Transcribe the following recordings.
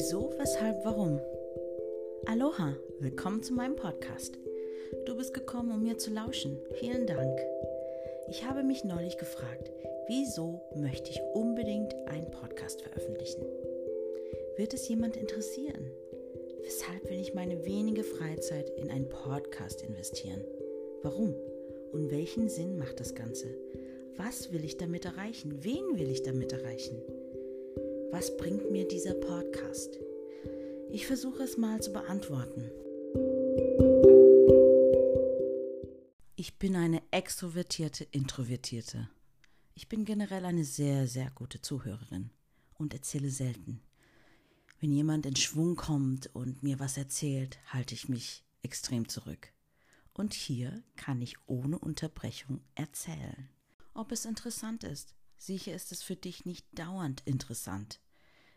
Wieso, weshalb, warum? Aloha, willkommen zu meinem Podcast. Du bist gekommen, um mir zu lauschen. Vielen Dank. Ich habe mich neulich gefragt, wieso möchte ich unbedingt einen Podcast veröffentlichen? Wird es jemand interessieren? Weshalb will ich meine wenige Freizeit in einen Podcast investieren? Warum? Und welchen Sinn macht das Ganze? Was will ich damit erreichen? Wen will ich damit erreichen? Was bringt mir dieser Podcast? Ich versuche es mal zu beantworten. Ich bin eine extrovertierte Introvertierte. Ich bin generell eine sehr, sehr gute Zuhörerin und erzähle selten. Wenn jemand in Schwung kommt und mir was erzählt, halte ich mich extrem zurück. Und hier kann ich ohne Unterbrechung erzählen. Ob es interessant ist, sicher ist es für dich nicht dauernd interessant.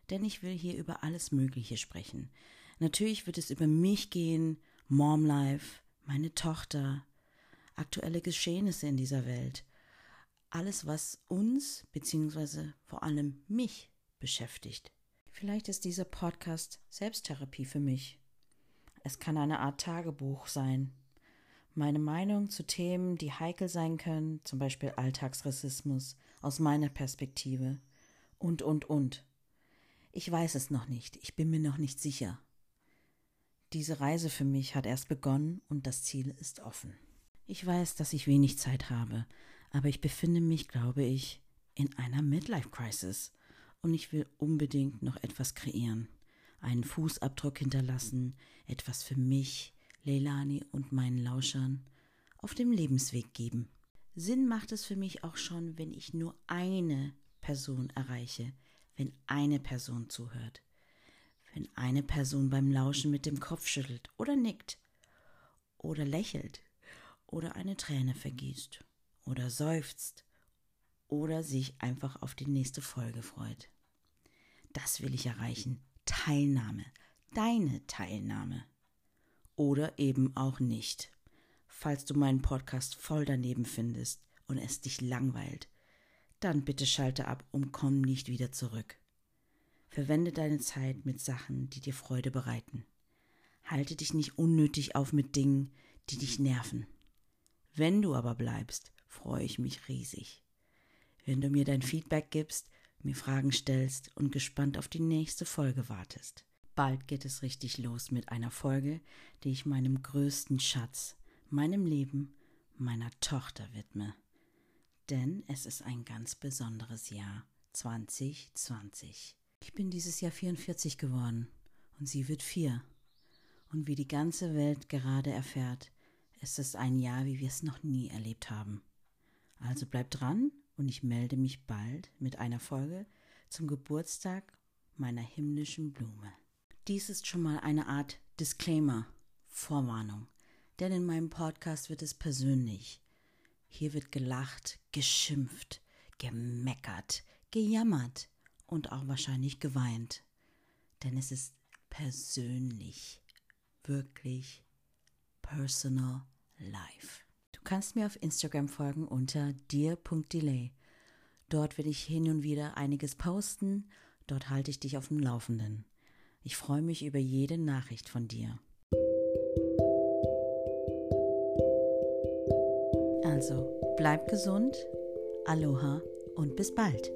Denn ich will hier über alles Mögliche sprechen. Natürlich wird es über mich gehen, Mom Life, meine Tochter, aktuelle Geschehnisse in dieser Welt. Alles, was uns bzw. vor allem mich beschäftigt. Vielleicht ist dieser Podcast Selbsttherapie für mich. Es kann eine Art Tagebuch sein, meine Meinung zu Themen, die heikel sein können, zum Beispiel Alltagsrassismus, aus meiner Perspektive und, und, und. Ich weiß es noch nicht, ich bin mir noch nicht sicher. Diese Reise für mich hat erst begonnen und das Ziel ist offen. Ich weiß, dass ich wenig Zeit habe, aber ich befinde mich, glaube ich, in einer Midlife-Crisis und ich will unbedingt noch etwas kreieren, einen Fußabdruck hinterlassen, etwas für mich, Leilani und meinen Lauschern auf dem Lebensweg geben. Sinn macht es für mich auch schon, wenn ich nur eine Person erreiche, wenn eine Person zuhört, wenn eine Person beim Lauschen mit dem Kopf schüttelt oder nickt oder lächelt oder eine Träne vergießt oder seufzt oder sich einfach auf die nächste Folge freut. Das will ich erreichen. Teilnahme, deine Teilnahme oder eben auch nicht. Falls du meinen Podcast voll daneben findest und es dich langweilt, dann bitte schalte ab und komm nicht wieder zurück. Verwende deine Zeit mit Sachen, die dir Freude bereiten. Halte dich nicht unnötig auf mit Dingen, die dich nerven. Wenn du aber bleibst, freue ich mich riesig. Wenn du mir dein Feedback gibst, mir Fragen stellst und gespannt auf die nächste Folge wartest. Bald geht es richtig los mit einer Folge, die ich meinem größten Schatz, meinem Leben, meiner Tochter widme. Denn es ist ein ganz besonderes Jahr 2020. Ich bin dieses Jahr 44 geworden und sie wird vier. Und wie die ganze Welt gerade erfährt, ist es ein Jahr, wie wir es noch nie erlebt haben. Also bleib dran und ich melde mich bald mit einer Folge zum Geburtstag meiner himmlischen Blume. Dies ist schon mal eine Art Disclaimer, Vorwarnung, denn in meinem Podcast wird es persönlich. Hier wird gelacht, geschimpft, gemeckert, gejammert und auch wahrscheinlich geweint, denn es ist persönlich, wirklich personal life. Du kannst mir auf Instagram folgen unter dir.delay. Dort werde ich hin und wieder einiges posten, dort halte ich dich auf dem Laufenden. Ich freue mich über jede Nachricht von dir. Also, bleib gesund, Aloha und bis bald.